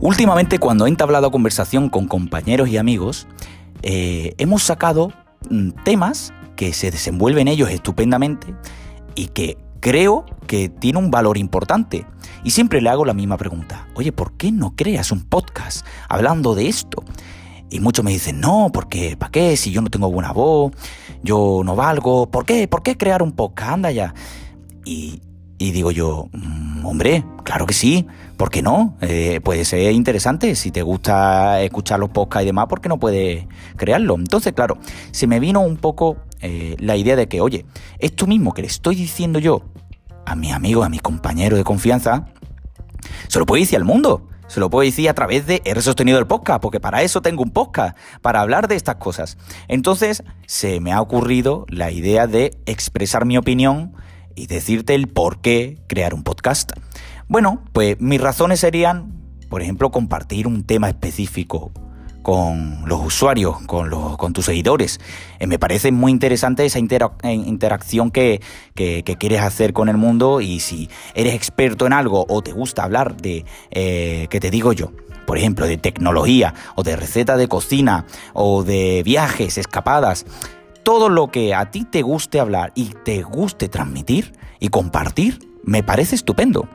Últimamente cuando he entablado conversación con compañeros y amigos, eh, hemos sacado mm, temas que se desenvuelven ellos estupendamente y que creo que tiene un valor importante. Y siempre le hago la misma pregunta. Oye, ¿por qué no creas un podcast hablando de esto? Y muchos me dicen, no, porque ¿para qué? Si yo no tengo buena voz, yo no valgo. ¿Por qué? ¿Por qué crear un podcast? Anda ya. Y, y digo yo, hombre, claro que sí, ¿por qué no? Eh, puede ser interesante, si te gusta escuchar los podcasts y demás, ¿por qué no puedes crearlo? Entonces, claro, se me vino un poco eh, la idea de que, oye, esto mismo que le estoy diciendo yo a mis amigos, a mis compañeros de confianza, se lo puedo decir al mundo. Se lo puedo decir a través de R sostenido el podcast, porque para eso tengo un podcast, para hablar de estas cosas. Entonces, se me ha ocurrido la idea de expresar mi opinión y decirte el por qué crear un podcast. Bueno, pues mis razones serían, por ejemplo, compartir un tema específico con los usuarios, con, los, con tus seguidores. Eh, me parece muy interesante esa eh, interacción que, que, quieres hacer con el mundo y si eres experto en algo o te gusta hablar de, eh, ¿qué te digo yo? Por ejemplo, de tecnología o de receta de cocina o de viajes, escapadas. Todo lo que a ti te guste hablar y te guste transmitir y compartir, me parece estupendo.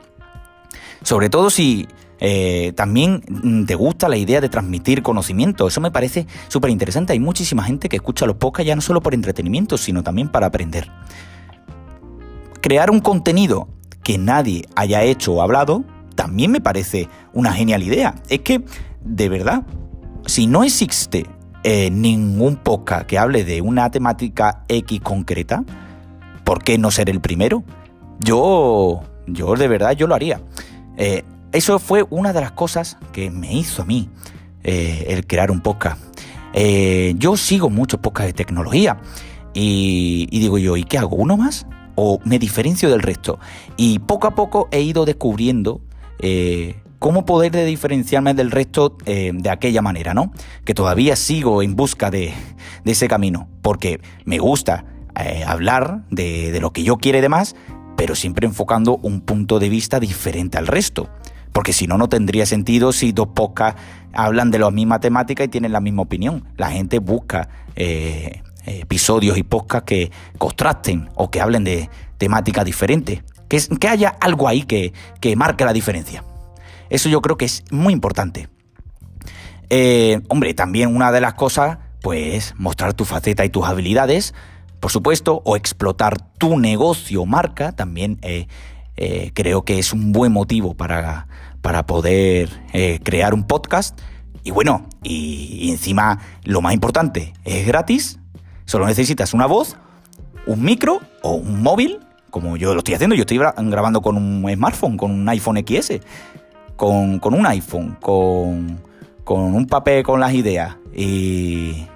Sobre todo si eh, también mm, te gusta la idea de transmitir conocimiento. Eso me parece súper interesante. Hay muchísima gente que escucha los podcasts ya no solo por entretenimiento, sino también para aprender. Crear un contenido que nadie haya hecho o hablado también me parece una genial idea. Es que, de verdad, si no existe eh, ningún podcast que hable de una temática X concreta, ¿por qué no ser el primero? Yo, yo de verdad, yo lo haría. Eh, eso fue una de las cosas que me hizo a mí eh, el crear un podcast. Yo sigo muchos podcasts de tecnología y, digo yo, ¿y qué hago? ¿Uno más? ¿O me diferencio del resto? Y poco a poco he ido descubriendo cómo poder diferenciarme del resto de aquella manera, ¿no? Que todavía sigo en busca de, ese camino, porque me gusta hablar de, lo que yo quiero y demás, pero siempre enfocando un punto de vista diferente al resto. Porque si no, no tendría sentido si dos podcasts hablan de la misma temática y tienen la misma opinión. La gente busca eh, episodios y podcasts que contrasten o que hablen de temáticas diferentes. Que, haya algo ahí que marque la diferencia. Eso yo creo que es muy importante. Eh, hombre, también una de las cosas, pues, mostrar tu faceta y tus habilidades, por supuesto, o explotar tu negocio o marca, también eh, creo que es un buen motivo para, para poder eh, crear un podcast. Y bueno, y, encima lo más importante, es gratis. Solo necesitas una voz, un micro o un móvil, como yo lo estoy haciendo. Yo estoy grabando con un smartphone, con un iPhone XS, con, un iPhone, con, un papel con las ideas y,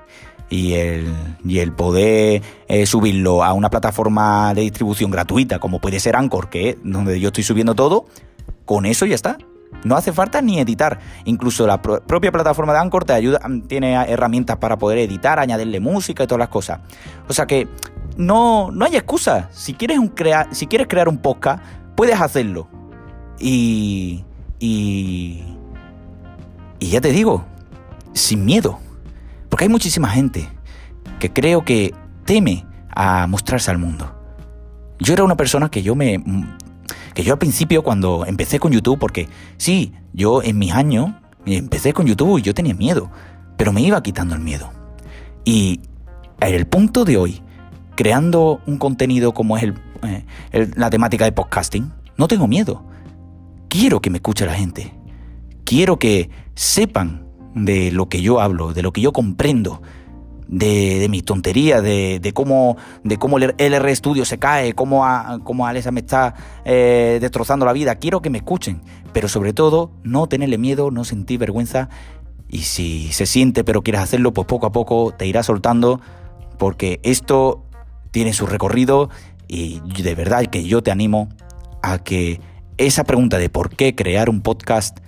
y, el, poder eh, subirlo a una plataforma de distribución gratuita, como puede ser Anchor, que es donde yo estoy subiendo todo, con eso ya está. No hace falta ni editar. Incluso la propia plataforma de Anchor te ayuda, mm, tiene herramientas para poder editar, añadirle música y todas las cosas. O sea que no, no hay excusa. Si quieres, si quieres crear un podcast, puedes hacerlo. Y, y, y ya te digo, sin miedo. Porque hay muchísima gente que creo que teme a mostrarse al mundo. Yo era una persona que yo me que yo al principio cuando empecé con YouTube, porque sí, yo en mis años empecé con YouTube y yo tenía miedo, pero me iba quitando el miedo. Y el punto de hoy, creando un contenido como es eh, la temática de podcasting, no tengo miedo. Quiero que me escuche la gente. Quiero que sepan de lo que yo hablo, de lo que yo comprendo, de, de mis tonterías, de, cómo, de cómo el LR Studio se cae, cómo, a, cómo me está eh, destrozando la vida. Quiero que me escuchen, pero sobre todo no tenerle miedo, no sentir vergüenza. Y si se siente pero quieres hacerlo, pues poco a poco te irás soltando, porque esto tiene su recorrido y de verdad que yo te animo a que esa pregunta de por qué crear un podcast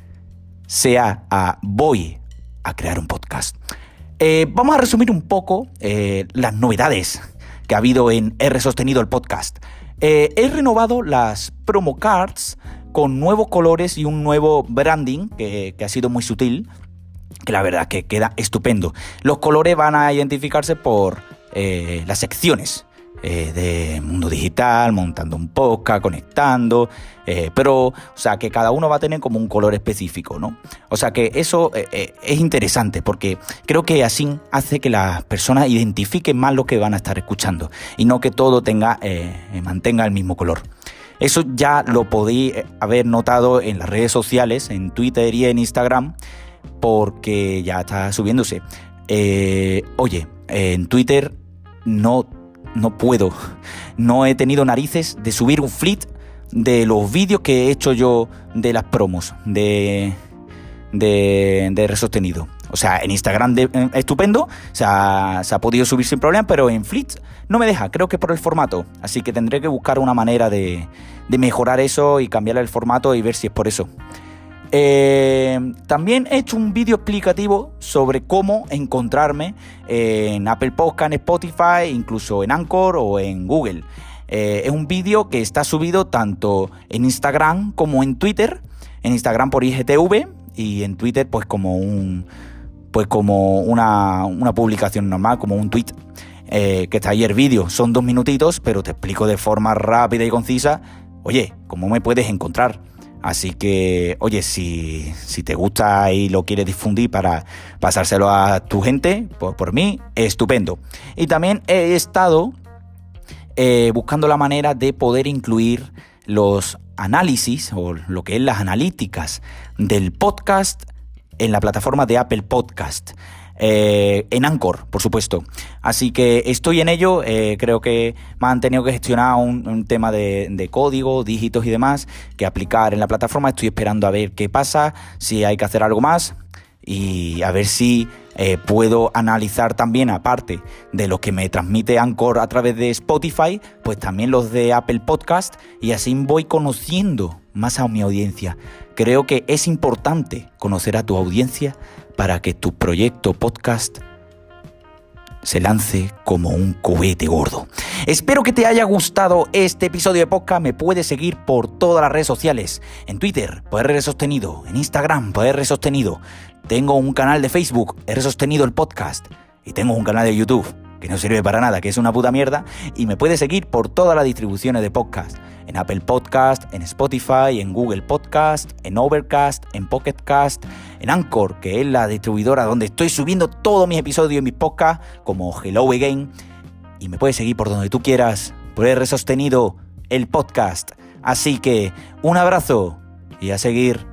sea a voy a crear un podcast. Eh, vamos a resumir un poco eh, las novedades que ha habido en R Sostenido el podcast. Eh, he renovado las promo cards con nuevos colores y un nuevo branding que, ha sido muy sutil, que la verdad que queda estupendo. Los colores van a identificarse por las secciones. Eh, de mundo digital, montando un podcast, conectando, eh, pero, o sea, que cada uno va a tener como un color específico, ¿no? O sea, que eso es interesante porque creo que así hace que las personas identifiquen más lo que van a estar escuchando y no que todo tenga, mantenga el mismo color. Eso ya lo podéis haber notado en las redes sociales, en Twitter y en Instagram, porque ya está subiéndose. Eh, oye, en Twitter no, no puedo, no he tenido narices de subir un fleet de los vídeos que he hecho yo de las promos de, de, de Resostenido. O sea, en Instagram eh, estupendo, o sea, se ha podido subir sin problema, pero en Fleet no me deja, creo que por el formato. Así que tendré que buscar una manera de, mejorar eso y cambiar el formato y ver si es por eso. Eh, también he hecho un vídeo explicativo sobre cómo encontrarme en Apple Podcast, en Spotify, incluso en Anchor o en Google. Eh, es un vídeo que está subido tanto en Instagram como en Twitter. En Instagram por IGTV y en Twitter pues como un, pues como una, publicación normal, como un tweet. Eh, que está ahí el vídeo. Son dos minutitos, pero te explico de forma rápida y concisa, oye, cómo me puedes encontrar. Así que, oye, si, si te gusta y lo quieres difundir para pasárselo a tu gente, pues por mí, estupendo. Y también he estado eh, buscando la manera de poder incluir los análisis o lo que es las analíticas del podcast en la plataforma de Apple Podcast. Eh, en Anchor, por supuesto. Así que estoy en ello. Eh, creo que me han tenido que gestionar un, tema de, de, código, dígitos y demás que aplicar en la plataforma. Estoy esperando a ver qué pasa, si hay que hacer algo más y a ver si eh, puedo analizar también, aparte de lo que me transmite Anchor a través de Spotify, pues también los de Apple Podcast y así voy conociendo más a mi audiencia. Creo que es importante conocer a tu audiencia para que tu proyecto podcast se lance como un cohete gordo. Espero que te haya gustado este episodio de podcast. Me puedes seguir por todas las redes sociales. En Twitter, PR Sostenido. En Instagram, Sostenido. Tengo un canal de Facebook, he sostenido el podcast. Y tengo un canal de YouTube, que no sirve para nada, que es una puta mierda. Y me puedes seguir por todas las distribuciones de podcast. En Apple Podcast, en Spotify, en Google Podcast, en Overcast, en Pocketcast, en Anchor, que es la distribuidora donde estoy subiendo todos mis episodios y mis podcasts, como Hello Again. Y me puedes seguir por donde tú quieras, por he sostenido el podcast. Así que un abrazo y a seguir